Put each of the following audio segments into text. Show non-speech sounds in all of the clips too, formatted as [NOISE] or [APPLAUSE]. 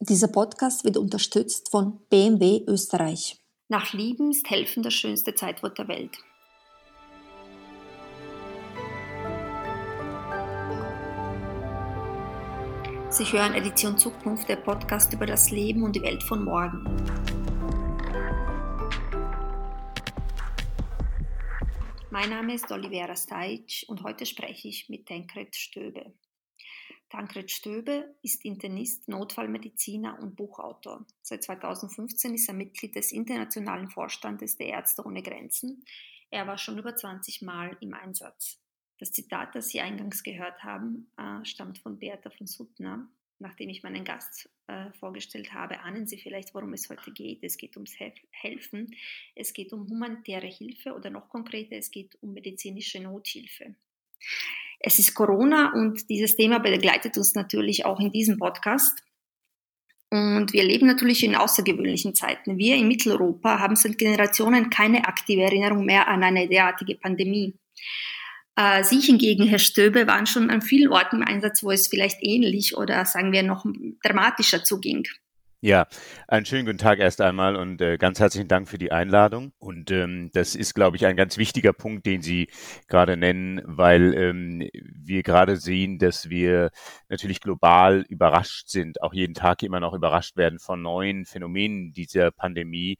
Dieser Podcast wird unterstützt von BMW Österreich. Nach Lieben ist Helfen das schönste Zeitwort der Welt. Sie hören Edition Zukunft, der Podcast über das Leben und die Welt von morgen. Mein Name ist Olivera Stajc und heute spreche ich mit Tankred Stöbe. Tankred Stöbe ist Internist, Notfallmediziner und Buchautor. Seit 2015 ist er Mitglied des internationalen Vorstandes der Ärzte ohne Grenzen. Er war schon über 20 Mal im Einsatz. Das Zitat, das Sie eingangs gehört haben, äh, stammt von Bertha von Suttner. Nachdem ich meinen Gast äh, vorgestellt habe, ahnen Sie vielleicht, worum es heute geht. Es geht ums Helfen, es geht um humanitäre Hilfe oder noch konkreter, es geht um medizinische Nothilfe. Es ist Corona und dieses Thema begleitet uns natürlich auch in diesem Podcast. Und wir leben natürlich in außergewöhnlichen Zeiten. Wir in Mitteleuropa haben seit Generationen keine aktive Erinnerung mehr an eine derartige Pandemie. Äh, Sie hingegen, Herr Stöbe, waren schon an vielen Orten im Einsatz, wo es vielleicht ähnlich oder sagen wir noch dramatischer zuging. Ja, einen schönen guten Tag erst einmal und äh, ganz herzlichen Dank für die Einladung. Und ähm, das ist, glaube ich, ein ganz wichtiger Punkt, den Sie gerade nennen, weil ähm, wir gerade sehen, dass wir natürlich global überrascht sind, auch jeden Tag immer noch überrascht werden von neuen Phänomenen dieser Pandemie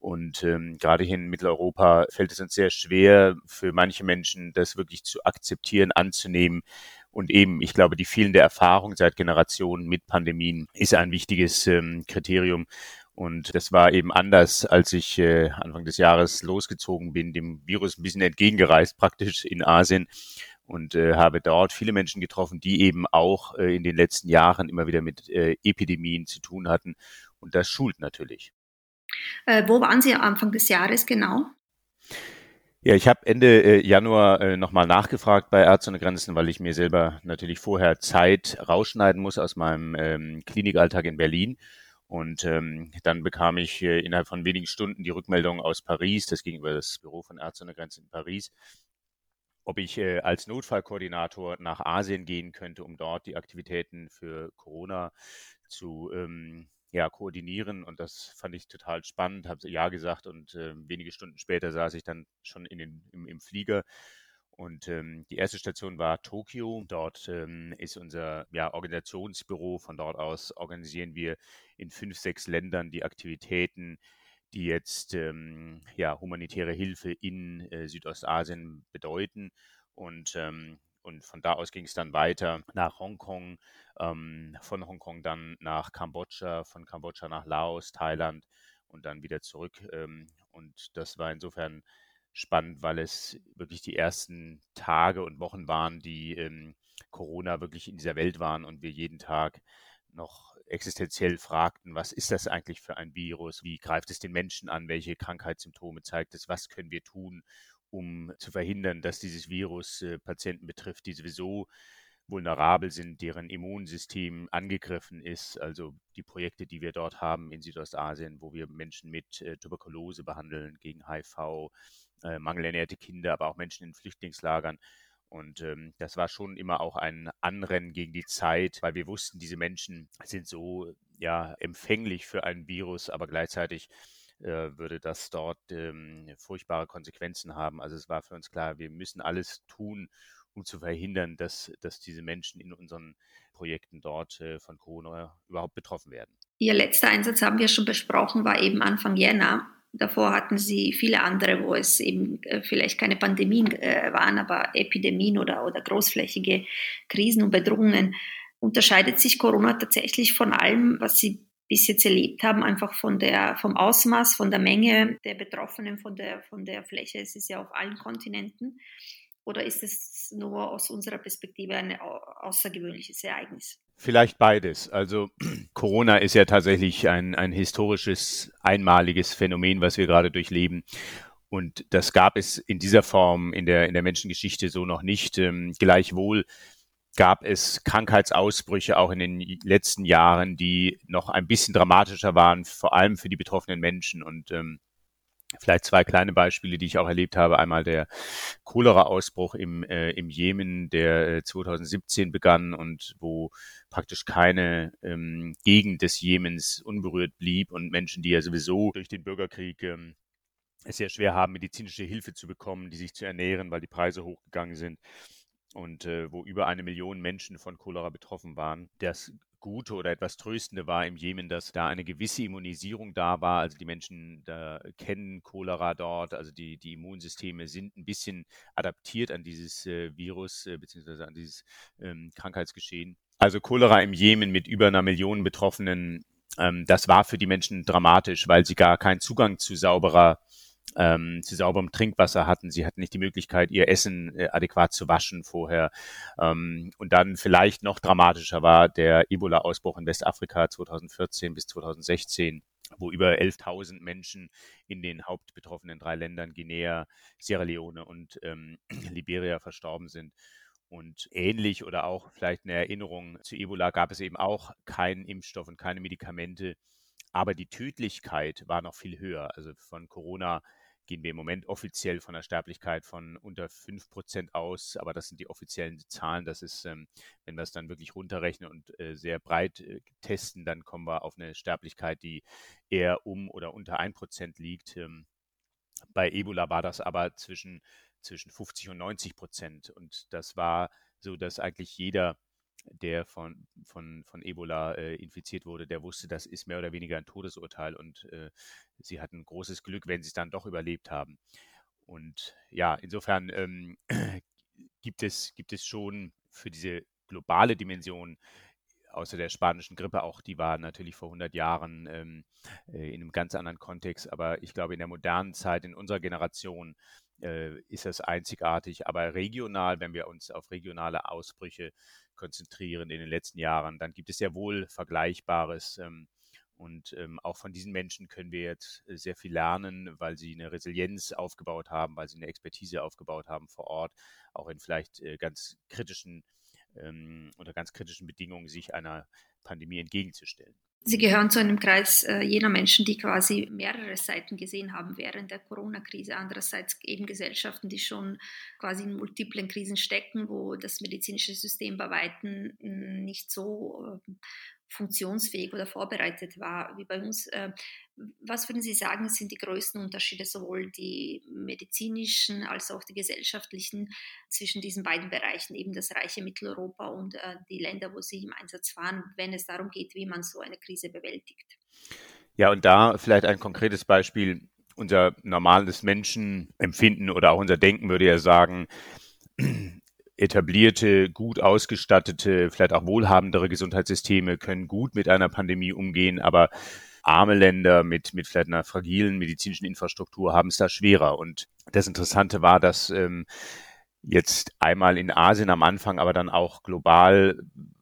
und ähm, gerade hier in Mitteleuropa fällt es uns sehr schwer, für manche Menschen das wirklich zu akzeptieren, anzunehmen. Und eben, ich glaube, die fehlende Erfahrung seit Generationen mit Pandemien ist ein wichtiges ähm, Kriterium. Und das war eben anders, als ich äh, Anfang des Jahres losgezogen bin, dem Virus ein bisschen entgegengereist, praktisch in Asien und äh, habe dort viele Menschen getroffen, die eben auch äh, in den letzten Jahren immer wieder mit äh, Epidemien zu tun hatten. Und das schult natürlich. Äh, wo waren Sie am Anfang des Jahres genau? Ja, ich habe Ende äh, Januar äh, nochmal nachgefragt bei Ärzte ohne Grenzen, weil ich mir selber natürlich vorher Zeit rausschneiden muss aus meinem ähm, Klinikalltag in Berlin. Und ähm, dann bekam ich äh, innerhalb von wenigen Stunden die Rückmeldung aus Paris, das ging über das Büro von Ärzte ohne Grenzen in Paris, ob ich äh, als Notfallkoordinator nach Asien gehen könnte, um dort die Aktivitäten für Corona zu ähm, ja, koordinieren und das fand ich total spannend, habe ja gesagt und äh, wenige Stunden später saß ich dann schon in den, im, im Flieger und ähm, die erste Station war Tokio. Dort ähm, ist unser ja, Organisationsbüro. Von dort aus organisieren wir in fünf, sechs Ländern die Aktivitäten, die jetzt ähm, ja, humanitäre Hilfe in äh, Südostasien bedeuten. Und ähm, und von da aus ging es dann weiter nach Hongkong, ähm, von Hongkong dann nach Kambodscha, von Kambodscha nach Laos, Thailand und dann wieder zurück. Ähm, und das war insofern spannend, weil es wirklich die ersten Tage und Wochen waren, die ähm, Corona wirklich in dieser Welt waren und wir jeden Tag noch existenziell fragten, was ist das eigentlich für ein Virus? Wie greift es den Menschen an? Welche Krankheitssymptome zeigt es? Was können wir tun, um zu verhindern, dass dieses Virus äh, Patienten betrifft, die sowieso vulnerabel sind, deren Immunsystem angegriffen ist. Also die Projekte, die wir dort haben in Südostasien, wo wir Menschen mit äh, Tuberkulose behandeln, gegen HIV, äh, mangelernährte Kinder, aber auch Menschen in Flüchtlingslagern. Und ähm, das war schon immer auch ein Anrennen gegen die Zeit, weil wir wussten, diese Menschen sind so ja empfänglich für ein Virus, aber gleichzeitig äh, würde das dort ähm, furchtbare Konsequenzen haben. Also es war für uns klar, wir müssen alles tun, um zu verhindern, dass, dass diese Menschen in unseren Projekten dort äh, von Corona überhaupt betroffen werden. Ihr letzter Einsatz haben wir schon besprochen, war eben Anfang Jänner. Davor hatten Sie viele andere, wo es eben äh, vielleicht keine Pandemien äh, waren, aber Epidemien oder, oder großflächige Krisen und Bedrohungen. Unterscheidet sich Corona tatsächlich von allem, was Sie bis jetzt erlebt haben, einfach von der, vom Ausmaß, von der Menge der Betroffenen, von der, von der Fläche. Es ist ja auf allen Kontinenten. Oder ist es nur aus unserer Perspektive ein außergewöhnliches Ereignis? Vielleicht beides. Also [CLEARS THROAT] Corona ist ja tatsächlich ein, ein historisches, einmaliges Phänomen, was wir gerade durchleben. Und das gab es in dieser Form in der, in der Menschengeschichte so noch nicht. Ähm, gleichwohl gab es Krankheitsausbrüche auch in den letzten Jahren, die noch ein bisschen dramatischer waren, vor allem für die betroffenen Menschen. Und ähm, Vielleicht zwei kleine Beispiele, die ich auch erlebt habe. Einmal der Cholera-Ausbruch im, äh, im Jemen, der 2017 äh, begann und wo praktisch keine ähm, Gegend des Jemens unberührt blieb und Menschen, die ja sowieso durch den Bürgerkrieg ähm, es sehr schwer haben, medizinische Hilfe zu bekommen, die sich zu ernähren, weil die Preise hochgegangen sind und äh, wo über eine Million Menschen von Cholera betroffen waren. Das Gute oder etwas Tröstende war im Jemen, dass da eine gewisse Immunisierung da war. Also die Menschen da kennen Cholera dort, also die, die Immunsysteme sind ein bisschen adaptiert an dieses äh, Virus äh, beziehungsweise an dieses ähm, Krankheitsgeschehen. Also Cholera im Jemen mit über einer Million Betroffenen, ähm, das war für die Menschen dramatisch, weil sie gar keinen Zugang zu sauberer ähm, zu sauberem Trinkwasser hatten. Sie hatten nicht die Möglichkeit, ihr Essen äh, adäquat zu waschen vorher. Ähm, und dann vielleicht noch dramatischer war der Ebola-Ausbruch in Westafrika 2014 bis 2016 wo über 11.000 Menschen in den hauptbetroffenen drei Ländern Guinea, Sierra Leone und ähm, [CLEARS THROAT] Liberia verstorben sind. Und ähnlich oder auch vielleicht eine Erinnerung zu Ebola gab es eben auch keinen Impfstoff und keine Medikamente, aber die Tödlichkeit war noch viel höher. Also von Corona gehen wir im Moment offiziell von einer Sterblichkeit von unter 5% aus, aber das sind die offiziellen Zahlen. Das ist, ähm, wenn wir es dann wirklich runterrechnen und äh, sehr breit äh, testen, dann kommen wir auf eine Sterblichkeit, die eher um oder unter 1% liegt. Ähm, bei Ebola war das aber zwischen, zwischen 50 und 90 Prozent. Und das war so, dass eigentlich jeder der von, von, von Ebola äh, infiziert wurde, der wusste, das ist mehr oder weniger ein Todesurteil und äh, sie hatten großes Glück, wenn sie es dann doch überlebt haben. Und ja, insofern ähm, [CLEARS THROAT] gibt, es, gibt es schon für diese globale Dimension außer der spanischen Grippe auch, die war natürlich vor 100 Jahren ähm, äh, in einem ganz anderen Kontext, aber ich glaube, in der modernen Zeit, in unserer Generation, äh, ist das einzigartig. Aber regional, wenn wir uns auf regionale Ausbrüche konzentrieren in den letzten Jahren, dann gibt es sehr wohl Vergleichbares. Ähm, und ähm, auch von diesen Menschen können wir jetzt äh, sehr viel lernen, weil sie eine Resilienz aufgebaut haben, weil sie eine Expertise aufgebaut haben vor Ort, auch in vielleicht äh, ganz kritischen, ähm, unter ganz kritischen Bedingungen sich einer Pandemie entgegenzustellen. Sie gehören zu einem Kreis äh, jener Menschen, die quasi mehrere Seiten gesehen haben während der Corona-Krise. Andererseits eben Gesellschaften, die schon quasi in multiplen Krisen stecken, wo das medizinische System bei Weitem nicht so äh, funktionsfähig oder vorbereitet war wie bei uns. Äh, was würden Sie sagen, sind die größten Unterschiede, sowohl die medizinischen als auch die gesellschaftlichen, zwischen diesen beiden Bereichen, eben das reiche Mitteleuropa und äh, die Länder, wo Sie im Einsatz waren, wenn es darum geht, wie man so eine Krise bewältigt? Ja, und da vielleicht ein konkretes Beispiel. Unser normales Menschenempfinden oder auch unser Denken würde ja sagen, etablierte, gut ausgestattete, vielleicht auch wohlhabendere Gesundheitssysteme können gut mit einer Pandemie umgehen, aber arme Länder mit, mit vielleicht einer fragilen medizinischen Infrastruktur haben es da schwerer. Und das Interessante war, dass ähm, jetzt einmal in Asien am Anfang, aber dann auch global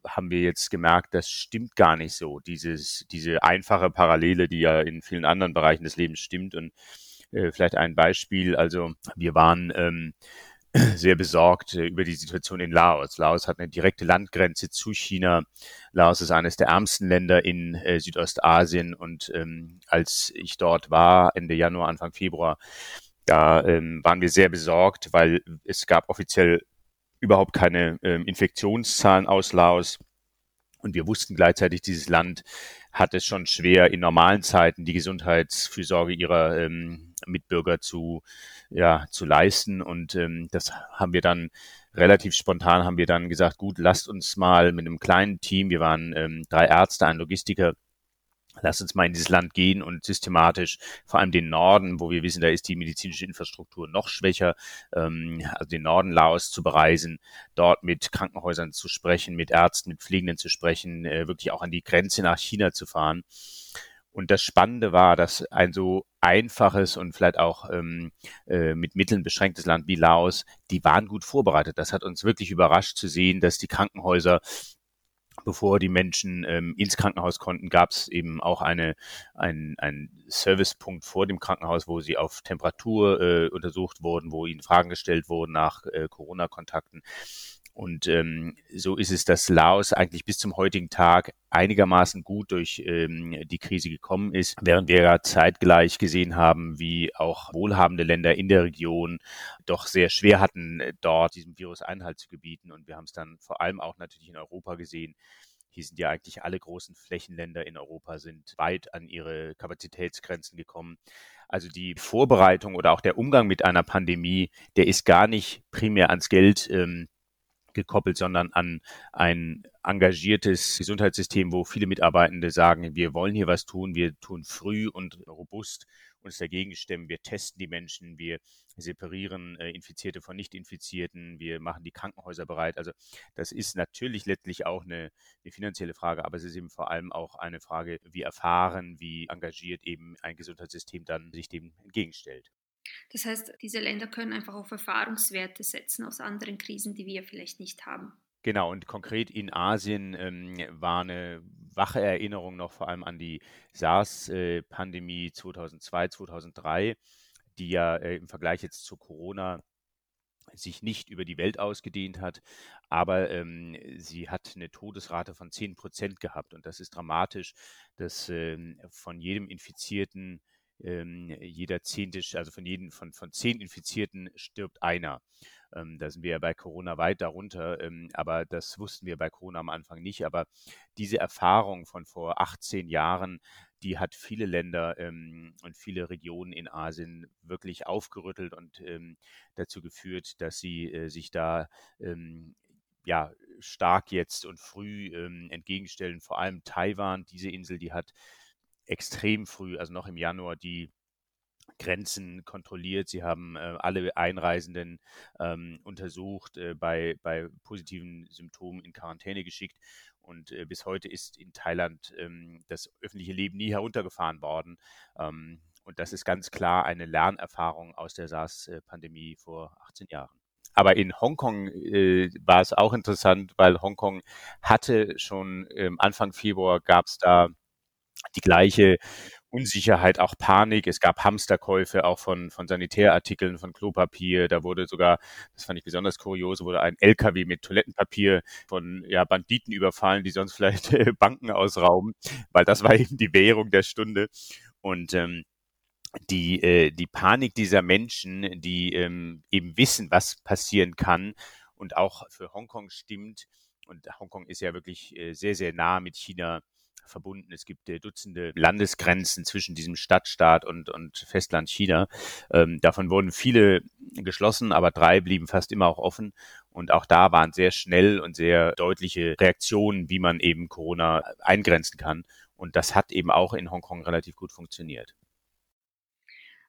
haben wir jetzt gemerkt, das stimmt gar nicht so. Dieses, diese einfache Parallele, die ja in vielen anderen Bereichen des Lebens stimmt. Und äh, vielleicht ein Beispiel. Also wir waren ähm, sehr besorgt äh, über die Situation in Laos. Laos hat eine direkte Landgrenze zu China. Laos ist eines der ärmsten Länder in äh, Südostasien und ähm, als ich dort war, Ende Januar, Anfang Februar, da ähm, waren wir sehr besorgt, weil es gab offiziell überhaupt keine ähm, Infektionszahlen aus Laos. Und wir wussten gleichzeitig, dieses Land hat es schon schwer, in normalen Zeiten die Gesundheitsfürsorge ihrer ähm, Mitbürger zu, ja, zu leisten. Und ähm, das haben wir dann relativ spontan haben wir dann gesagt, gut, lasst uns mal mit einem kleinen Team, wir waren ähm, drei Ärzte, ein Logistiker, Lass uns mal in dieses Land gehen und systematisch, vor allem den Norden, wo wir wissen, da ist die medizinische Infrastruktur noch schwächer, ähm, also den Norden Laos zu bereisen, dort mit Krankenhäusern zu sprechen, mit Ärzten, mit Pflegenden zu sprechen, äh, wirklich auch an die Grenze nach China zu fahren. Und das Spannende war, dass ein so einfaches und vielleicht auch ähm, äh, mit Mitteln beschränktes Land wie Laos, die waren gut vorbereitet. Das hat uns wirklich überrascht zu sehen, dass die Krankenhäuser bevor die Menschen ähm, ins Krankenhaus konnten, gab es eben auch eine, ein, ein Servicepunkt vor dem Krankenhaus, wo sie auf Temperatur äh, untersucht wurden, wo ihnen Fragen gestellt wurden nach äh, Corona-Kontakten. Und ähm, so ist es, dass Laos eigentlich bis zum heutigen Tag einigermaßen gut durch ähm, die Krise gekommen ist, während wir ja zeitgleich gesehen haben, wie auch wohlhabende Länder in der Region doch sehr schwer hatten, dort diesem Virus Einhalt zu gebieten. Und wir haben es dann vor allem auch natürlich in Europa gesehen, hier sind ja eigentlich alle großen Flächenländer in Europa sind weit an ihre Kapazitätsgrenzen gekommen. Also die Vorbereitung oder auch der Umgang mit einer Pandemie, der ist gar nicht primär ans Geld ähm, gekoppelt, sondern an ein engagiertes Gesundheitssystem, wo viele Mitarbeitende sagen, wir wollen hier was tun, wir tun früh und robust uns dagegen stemmen, wir testen die Menschen, wir separieren äh, Infizierte von Nicht-Infizierten, wir machen die Krankenhäuser bereit. Also das ist natürlich letztlich auch eine, eine finanzielle Frage, aber es ist eben vor allem auch eine Frage, wie erfahren, wie engagiert eben ein Gesundheitssystem dann sich dem entgegenstellt. Das heißt, diese Länder können einfach auf Erfahrungswerte setzen aus anderen Krisen, die wir vielleicht nicht haben. Genau, und konkret in Asien ähm, war eine wache Erinnerung noch vor allem an die SARS-Pandemie 2002, 2003, die ja äh, im Vergleich jetzt zu Corona sich nicht über die Welt ausgedehnt hat, aber ähm, sie hat eine Todesrate von 10 Prozent gehabt. Und das ist dramatisch, dass ähm, von jedem Infizierten ähm, jeder zehnte, also von jedem, von, von zehn Infizierten stirbt einer. Ähm, da sind wir ja bei Corona weit darunter, ähm, aber das wussten wir bei Corona am Anfang nicht. Aber diese Erfahrung von vor 18 Jahren, die hat viele Länder ähm, und viele Regionen in Asien wirklich aufgerüttelt und ähm, dazu geführt, dass sie äh, sich da ähm, ja, stark jetzt und früh ähm, entgegenstellen. Vor allem Taiwan, diese Insel, die hat extrem früh, also noch im Januar, die Grenzen kontrolliert. Sie haben äh, alle Einreisenden ähm, untersucht, äh, bei, bei positiven Symptomen in Quarantäne geschickt. Und äh, bis heute ist in Thailand ähm, das öffentliche Leben nie heruntergefahren worden. Ähm, und das ist ganz klar eine Lernerfahrung aus der SARS-Pandemie vor 18 Jahren. Aber in Hongkong äh, war es auch interessant, weil Hongkong hatte schon ähm, Anfang Februar gab es da die gleiche Unsicherheit, auch Panik. Es gab Hamsterkäufe auch von, von Sanitärartikeln, von Klopapier. Da wurde sogar, das fand ich besonders kurios, wurde ein LKW mit Toilettenpapier von ja, Banditen überfallen, die sonst vielleicht [LAUGHS] Banken ausrauben, weil das war eben die Währung der Stunde. Und ähm, die, äh, die Panik dieser Menschen, die ähm, eben wissen, was passieren kann und auch für Hongkong stimmt. Und Hongkong ist ja wirklich äh, sehr, sehr nah mit China verbunden. Es gibt äh, Dutzende Landesgrenzen zwischen diesem Stadtstaat und, und Festland China. Ähm, davon wurden viele geschlossen, aber drei blieben fast immer auch offen. Und auch da waren sehr schnell und sehr deutliche Reaktionen, wie man eben Corona eingrenzen kann. Und das hat eben auch in Hongkong relativ gut funktioniert.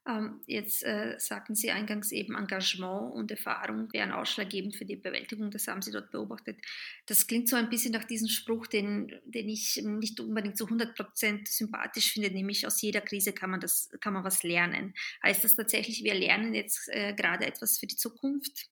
Ähm, jetzt äh, sagten Sie eingangs eben, Engagement und Erfahrung wären ausschlaggebend für die Bewältigung. Das haben Sie dort beobachtet. Das klingt so ein bisschen nach diesem Spruch, den, den ich nicht unbedingt zu 100 Prozent sympathisch finde, nämlich aus jeder Krise kann man, das, kann man was lernen. Heißt das tatsächlich, wir lernen jetzt äh, gerade etwas für die Zukunft?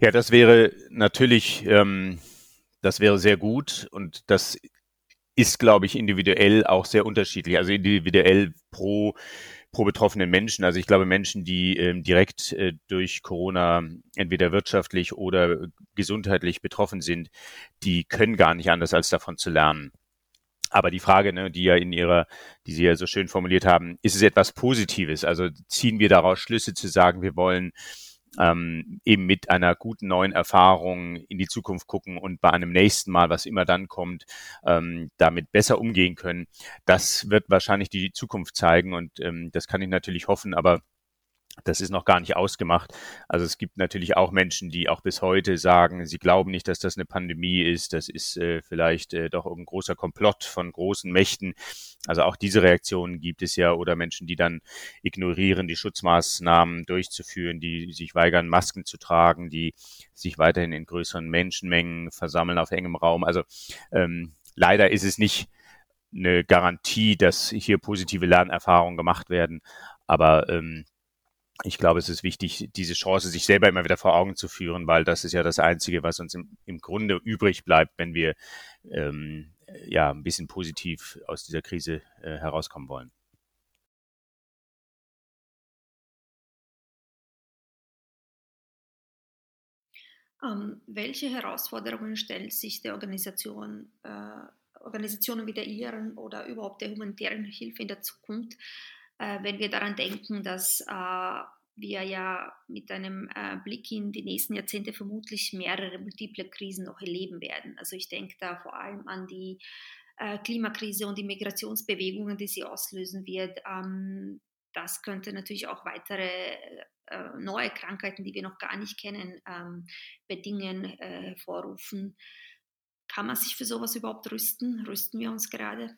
Ja, das wäre natürlich, ähm, das wäre sehr gut und das ist, glaube ich, individuell auch sehr unterschiedlich. Also individuell pro pro betroffenen Menschen. Also ich glaube, Menschen, die ähm, direkt äh, durch Corona entweder wirtschaftlich oder gesundheitlich betroffen sind, die können gar nicht anders, als davon zu lernen. Aber die Frage, ne, die ja in ihrer, die Sie ja so schön formuliert haben, ist es etwas Positives? Also ziehen wir daraus Schlüsse zu sagen, wir wollen ähm, eben mit einer guten neuen Erfahrung in die Zukunft gucken und bei einem nächsten Mal, was immer dann kommt, ähm, damit besser umgehen können. Das wird wahrscheinlich die Zukunft zeigen und ähm, das kann ich natürlich hoffen, aber Das ist noch gar nicht ausgemacht. Also es gibt natürlich auch Menschen, die auch bis heute sagen, sie glauben nicht, dass das eine Pandemie ist. Das ist äh, vielleicht äh, doch ein großer Komplott von großen Mächten. Also auch diese Reaktionen gibt es ja oder Menschen, die dann ignorieren, die Schutzmaßnahmen durchzuführen, die sich weigern, Masken zu tragen, die sich weiterhin in größeren Menschenmengen versammeln auf engem Raum. Also ähm, leider ist es nicht eine Garantie, dass hier positive Lernerfahrungen gemacht werden. Aber ähm, ich glaube, es ist wichtig, diese Chance sich selber immer wieder vor Augen zu führen, weil das ist ja das Einzige, was uns im, im Grunde übrig bleibt, wenn wir ähm, ja ein bisschen positiv aus dieser Krise äh, herauskommen wollen. Ähm, welche Herausforderungen stellt sich der Organisation, äh, Organisationen wie der Ihren oder überhaupt der humanitären Hilfe in der Zukunft, äh, wenn wir daran denken, dass äh, wir ja mit einem äh, Blick in die nächsten Jahrzehnte vermutlich mehrere multiple Krisen noch erleben werden. Also ich denke da vor allem an die äh, Klimakrise und die Migrationsbewegungen, die sie auslösen wird. Ähm, das könnte natürlich auch weitere äh, neue Krankheiten, die wir noch gar nicht kennen, ähm, bedingen, äh, hervorrufen. Kann man sich für sowas überhaupt rüsten? Rüsten wir uns gerade?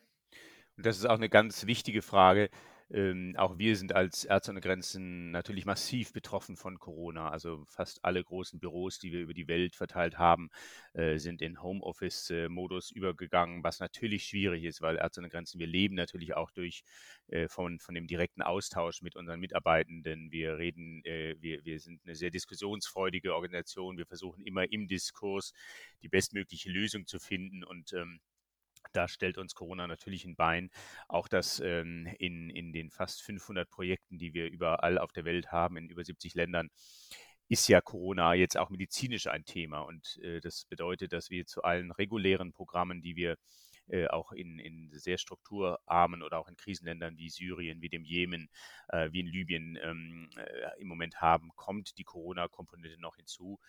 Und das ist auch eine ganz wichtige Frage. Ähm, auch wir sind als Ärzte ohne Grenzen natürlich massiv betroffen von Corona. Also fast alle großen Büros, die wir über die Welt verteilt haben, äh, sind in Homeoffice-Modus übergegangen, was natürlich schwierig ist, weil Ärzte ohne Grenzen, wir leben natürlich auch durch äh, von, von dem direkten Austausch mit unseren Mitarbeitenden. Wir reden, äh, wir, wir sind eine sehr diskussionsfreudige Organisation. Wir versuchen immer im Diskurs die bestmögliche Lösung zu finden und ähm, da stellt uns Corona natürlich ein Bein. Auch das ähm, in, in den fast 500 Projekten, die wir überall auf der Welt haben, in über 70 Ländern, ist ja Corona jetzt auch medizinisch ein Thema. Und äh, das bedeutet, dass wir zu allen regulären Programmen, die wir äh, auch in, in sehr strukturarmen oder auch in Krisenländern wie Syrien, wie dem Jemen, äh, wie in Libyen ähm, äh, im Moment haben, kommt die Corona-Komponente noch hinzu.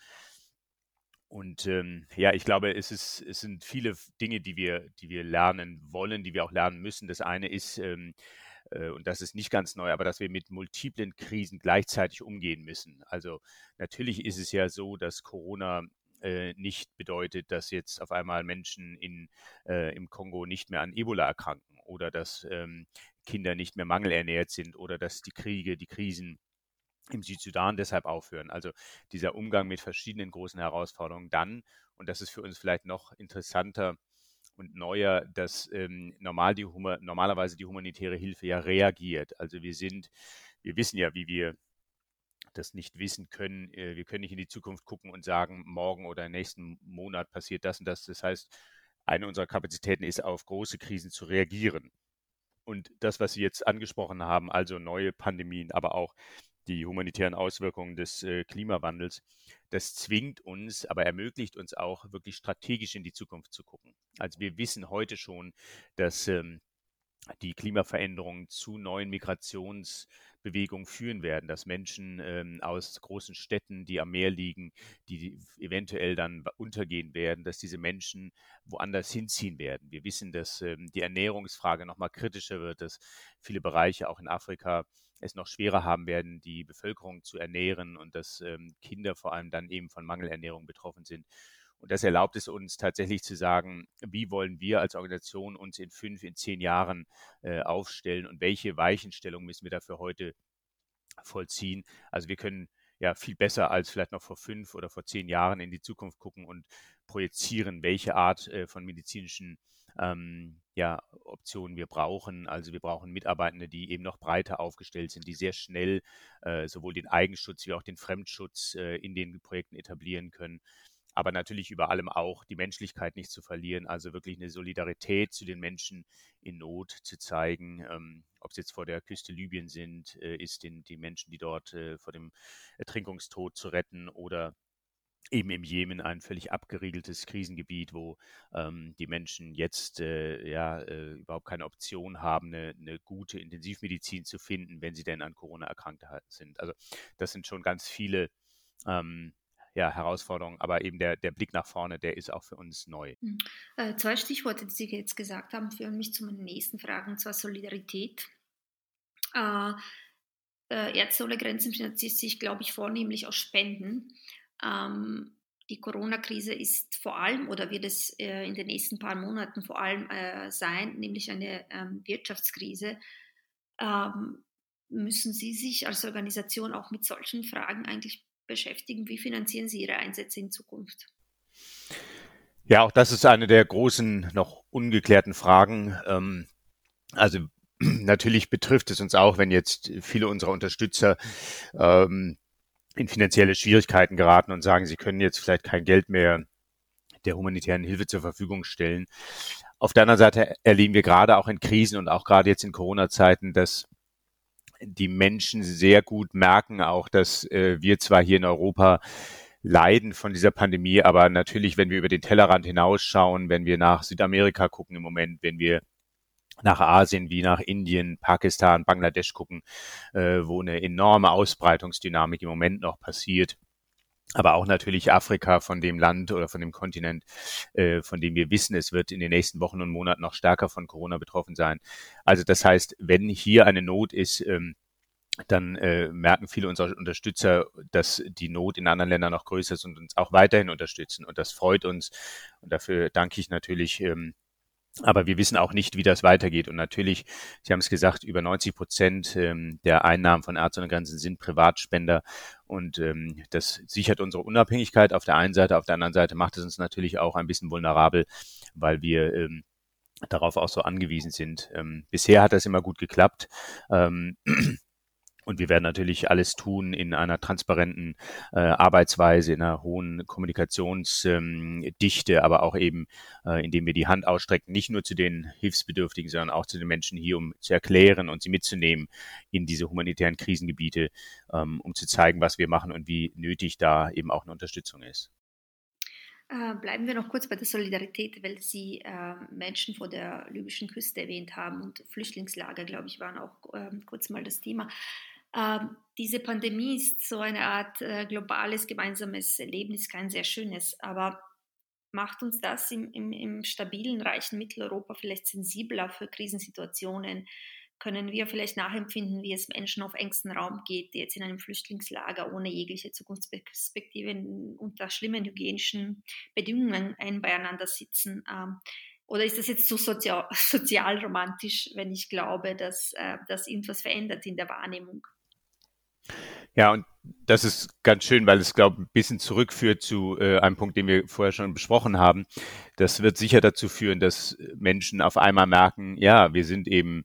Und ähm, ja, ich glaube, es, ist, es sind viele Dinge, die wir, die wir lernen wollen, die wir auch lernen müssen. Das eine ist, ähm, äh, und das ist nicht ganz neu, aber dass wir mit multiplen Krisen gleichzeitig umgehen müssen. Also natürlich ist es ja so, dass Corona äh, nicht bedeutet, dass jetzt auf einmal Menschen in, äh, im Kongo nicht mehr an Ebola erkranken oder dass ähm, Kinder nicht mehr mangelernährt sind oder dass die Kriege, die Krisen im Südsudan deshalb aufhören. Also dieser Umgang mit verschiedenen großen Herausforderungen dann, und das ist für uns vielleicht noch interessanter und neuer, dass ähm, normal die, normalerweise die humanitäre Hilfe ja reagiert. Also wir sind, wir wissen ja, wie wir das nicht wissen können. Äh, wir können nicht in die Zukunft gucken und sagen, morgen oder nächsten Monat passiert das und das. Das heißt, eine unserer Kapazitäten ist, auf große Krisen zu reagieren. Und das, was Sie jetzt angesprochen haben, also neue Pandemien, aber auch die humanitären Auswirkungen des äh, Klimawandels, das zwingt uns, aber ermöglicht uns auch wirklich strategisch in die Zukunft zu gucken. Also wir wissen heute schon, dass ähm, die Klimaveränderungen zu neuen Migrationsbewegungen führen werden, dass Menschen ähm, aus großen Städten, die am Meer liegen, die eventuell dann untergehen werden, dass diese Menschen woanders hinziehen werden. Wir wissen, dass ähm, die Ernährungsfrage nochmal kritischer wird, dass viele Bereiche auch in Afrika es noch schwerer haben werden, die Bevölkerung zu ernähren und dass ähm, Kinder vor allem dann eben von Mangelernährung betroffen sind. Und das erlaubt es uns tatsächlich zu sagen, wie wollen wir als Organisation uns in fünf, in zehn Jahren äh, aufstellen und welche Weichenstellung müssen wir dafür heute vollziehen. Also wir können ja viel besser als vielleicht noch vor fünf oder vor zehn Jahren in die Zukunft gucken und projizieren, welche Art äh, von medizinischen ähm, ja, Optionen wir brauchen. Also wir brauchen Mitarbeitende, die eben noch breiter aufgestellt sind, die sehr schnell äh, sowohl den Eigenschutz wie auch den Fremdschutz äh, in den Projekten etablieren können. Aber natürlich über allem auch die Menschlichkeit nicht zu verlieren, also wirklich eine Solidarität zu den Menschen in Not zu zeigen, ähm, ob es jetzt vor der Küste Libyen sind, äh, ist den, die Menschen, die dort äh, vor dem Ertrinkungstod zu retten oder eben im Jemen ein völlig abgeriegeltes Krisengebiet, wo ähm, die Menschen jetzt äh, ja äh, überhaupt keine Option haben, eine, eine, gute Intensivmedizin zu finden, wenn sie denn an Corona erkrankt sind. Also das sind schon ganz viele ähm, ja, Herausforderungen, aber eben der, der Blick nach vorne, der ist auch für uns neu. Hm. Äh, zwei Stichworte, die Sie jetzt gesagt haben, führen mich zu meinen nächsten Fragen, und zwar Solidarität. Äh, äh, Ärzte ohne Grenzen finanziert sich, glaube ich, vornehmlich aus Spenden. Ähm, die Corona-Krise ist vor allem oder wird es äh, in den nächsten paar Monaten vor allem äh, sein, nämlich eine ähm, Wirtschaftskrise. Ähm, müssen Sie sich als Organisation auch mit solchen Fragen eigentlich beschäftigen? Wie finanzieren Sie Ihre Einsätze in Zukunft? Ja, auch das ist eine der großen, noch ungeklärten Fragen. Ähm, also [CLEARS THROAT] natürlich betrifft es uns auch, wenn jetzt viele unserer Unterstützer ähm, in finanzielle Schwierigkeiten geraten und sagen, sie können jetzt vielleicht kein Geld mehr der humanitären Hilfe zur Verfügung stellen. Auf der anderen Seite erleben wir gerade auch in Krisen und auch gerade jetzt in Corona-Zeiten, dass die Menschen sehr gut merken auch, dass äh, wir zwar hier in Europa leiden von dieser Pandemie, aber natürlich, wenn wir über den Tellerrand hinausschauen, wenn wir nach Südamerika gucken im Moment, wenn wir nach Asien wie nach Indien, Pakistan, Bangladesch gucken, äh, wo eine enorme Ausbreitungsdynamik im Moment noch passiert. Aber auch natürlich Afrika von dem Land oder von dem Kontinent, äh, von dem wir wissen, es wird in den nächsten Wochen und Monaten noch stärker von Corona betroffen sein. Also das heißt, wenn hier eine Not ist, ähm, dann äh, merken viele unserer Unterstützer, dass die Not in anderen Ländern noch größer ist und uns auch weiterhin unterstützen. Und das freut uns. Und dafür danke ich natürlich ähm, aber wir wissen auch nicht, wie das weitergeht. Und natürlich, Sie haben es gesagt, über 90 Prozent ähm, der Einnahmen von Ärzte ohne Grenzen sind Privatspender. Und ähm, das sichert unsere Unabhängigkeit auf der einen Seite. Auf der anderen Seite macht es uns natürlich auch ein bisschen vulnerabel, weil wir ähm, darauf auch so angewiesen sind. Bisher hat das immer gut geklappt. Und wir werden natürlich alles tun in einer transparenten äh, Arbeitsweise, in einer hohen Kommunikationsdichte, ähm, aber auch eben, äh, indem wir die Hand ausstrecken, nicht nur zu den Hilfsbedürftigen, sondern auch zu den Menschen hier, um zu erklären und sie mitzunehmen in diese humanitären Krisengebiete, ähm, um zu zeigen, was wir machen und wie nötig da eben auch eine Unterstützung ist. Äh, bleiben wir noch kurz bei der Solidarität, weil Sie äh, Menschen vor der libyschen Küste erwähnt haben und Flüchtlingslager, glaube ich, waren auch äh, kurz mal das Thema. Ähm, diese Pandemie ist so eine Art äh, globales gemeinsames Erlebnis, kein sehr schönes, aber macht uns das im, im, im stabilen, reichen Mitteleuropa vielleicht sensibler für Krisensituationen? Können wir vielleicht nachempfinden, wie es Menschen auf engstem Raum geht, die jetzt in einem Flüchtlingslager ohne jegliche Zukunftsperspektive unter schlimmen hygienischen Bedingungen ein beieinander sitzen? Ähm, oder ist das jetzt so sozial, [LAUGHS] sozialromantisch, wenn ich glaube, dass äh, das irgendwas verändert in der Wahrnehmung? Ja, und das ist ganz schön, weil es, glaube ich, ein bisschen zurückführt zu äh, einem Punkt, den wir vorher schon besprochen haben. Das wird sicher dazu führen, dass Menschen auf einmal merken, ja, wir sind eben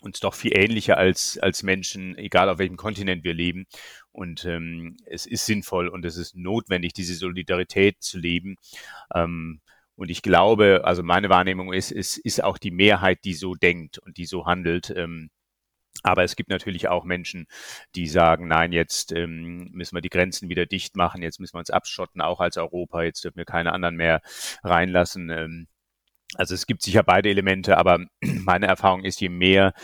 uns doch viel ähnlicher als, als Menschen, egal auf welchem Kontinent wir leben. Und ähm, es ist sinnvoll und es ist notwendig, diese Solidarität zu leben. Ähm, und ich glaube, also meine Wahrnehmung ist, es ist auch die Mehrheit, die so denkt und die so handelt. Ähm, aber es gibt natürlich auch Menschen, die sagen, nein, jetzt ähm, müssen wir die Grenzen wieder dicht machen, jetzt müssen wir uns abschotten, auch als Europa, jetzt dürfen wir keine anderen mehr reinlassen. Ähm, also es gibt sicher beide Elemente, aber [CLEARS THROAT] meine Erfahrung ist, je mehr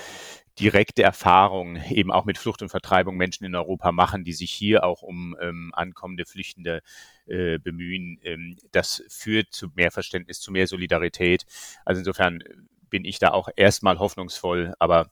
direkte Erfahrung eben auch mit Flucht und Vertreibung Menschen in Europa machen, die sich hier auch um ähm, ankommende Flüchtende äh, bemühen, ähm, das führt zu mehr Verständnis, zu mehr Solidarität. Also insofern bin ich da auch erstmal hoffnungsvoll, aber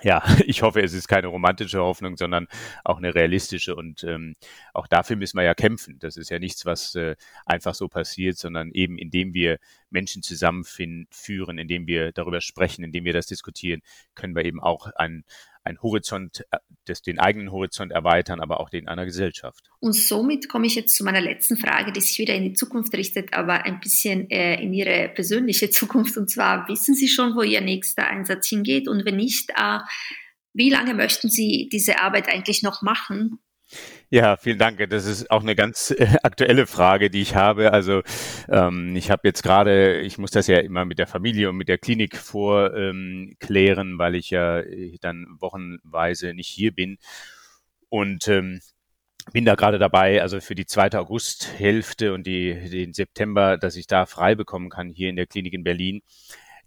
ja, [LAUGHS] ich hoffe, es ist keine romantische Hoffnung, sondern auch eine realistische. Und ähm, auch dafür müssen wir ja kämpfen. Das ist ja nichts, was äh, einfach so passiert, sondern eben indem wir Menschen zusammenführen, indem wir darüber sprechen, indem wir das diskutieren, können wir eben auch ein, ein Horizont, äh, das, den eigenen Horizont erweitern, aber auch den einer Gesellschaft. Und somit komme ich jetzt zu meiner letzten Frage, die sich wieder in die Zukunft richtet, aber ein bisschen äh, in Ihre persönliche [LAUGHS] Zukunft. Und zwar, wissen Sie schon, wo Ihr nächster Einsatz hingeht? Und wenn nicht, äh, wie lange möchten Sie diese Arbeit eigentlich noch machen? Ja, vielen Dank. Das ist auch eine ganz äh, aktuelle Frage, die ich habe. Also ähm, ich habe jetzt gerade, ich muss das ja immer mit der Familie und mit der Klinik vorklären, ähm, weil ich ja äh, dann wochenweise nicht hier bin. Und ähm, bin da gerade dabei, also für die zweite Augusthälfte und die, den September, dass ich da frei bekommen kann hier in der Klinik in Berlin.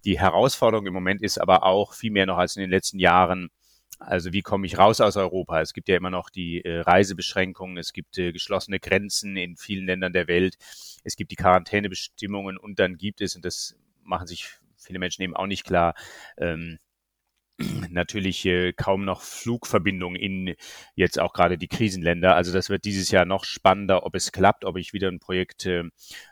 Die Herausforderung im Moment ist aber auch viel mehr noch als in den letzten Jahren, also wie komme ich raus aus Europa? Es gibt ja immer noch die äh, Reisebeschränkungen, es gibt äh, geschlossene Grenzen in vielen Ländern der Welt, es gibt die Quarantänebestimmungen und dann gibt es, und das machen sich viele Menschen eben auch nicht klar, ähm, natürlich äh, kaum noch Flugverbindungen in jetzt auch gerade die Krisenländer. Also das wird dieses Jahr noch spannender, ob es klappt, ob ich wieder ein Projekt, äh,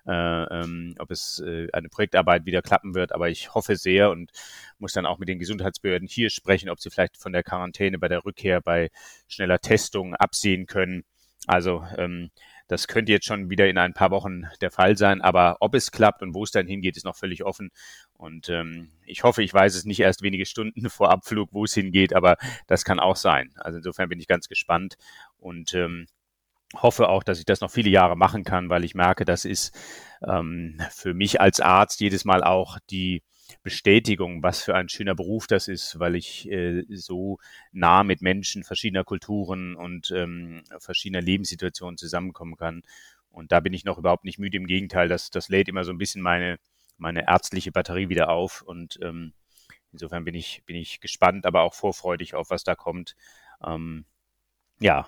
ähm, ob es äh, eine Projektarbeit wieder klappen wird. Aber ich hoffe sehr und muss dann auch mit den Gesundheitsbehörden hier sprechen, ob sie vielleicht von der Quarantäne bei der Rückkehr bei schneller Testung absehen können. Also ähm, das könnte jetzt schon wieder in ein paar Wochen der Fall sein, aber ob es klappt und wo es dann hingeht, ist noch völlig offen. Und ähm, ich hoffe, ich weiß es nicht erst wenige Stunden [LAUGHS] vor Abflug, wo es hingeht, aber das kann auch sein. Also insofern bin ich ganz gespannt und ähm, hoffe auch, dass ich das noch viele Jahre machen kann, weil ich merke, das ist ähm, für mich als Arzt jedes Mal auch die Bestätigung, was für ein schöner Beruf das ist, weil ich äh, so nah mit Menschen verschiedener Kulturen und ähm, verschiedener Lebenssituationen zusammenkommen kann. Und da bin ich noch überhaupt nicht müde. Im Gegenteil, das, das lädt immer so ein bisschen meine, meine ärztliche Batterie wieder auf. Und ähm, insofern bin ich, bin ich gespannt, aber auch vorfreudig auf, was da kommt. Ähm, ja,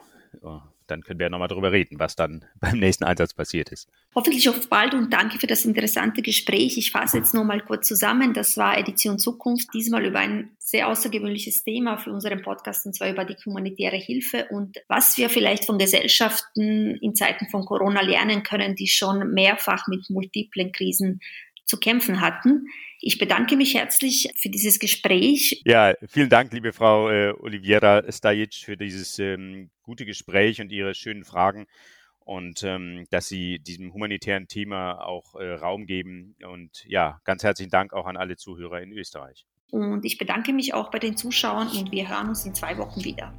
dann können wir ja nochmal darüber reden, was dann [LAUGHS] beim nächsten Einsatz passiert ist. Hoffentlich auf bald und danke für das interessante Gespräch. Ich fasse jetzt nochmal kurz zusammen. Das war Edition Zukunft, diesmal über ein sehr außergewöhnliches Thema für unseren Podcast, und zwar über die humanitäre Hilfe und was wir vielleicht von Gesellschaften in Zeiten von Corona lernen können, die schon mehrfach mit multiplen Krisen zu kämpfen hatten. Ich bedanke mich herzlich für dieses Gespräch. Ja, vielen Dank, liebe Frau äh, Oliviera Stajic, für dieses ähm, gute Gespräch und Ihre schönen Fragen und ähm, dass Sie diesem humanitären Thema auch äh, Raum geben. Und ja, ganz herzlichen Dank auch an alle Zuhörer in Österreich. Und ich bedanke mich auch bei den Zuschauern und wir hören uns in zwei Wochen wieder.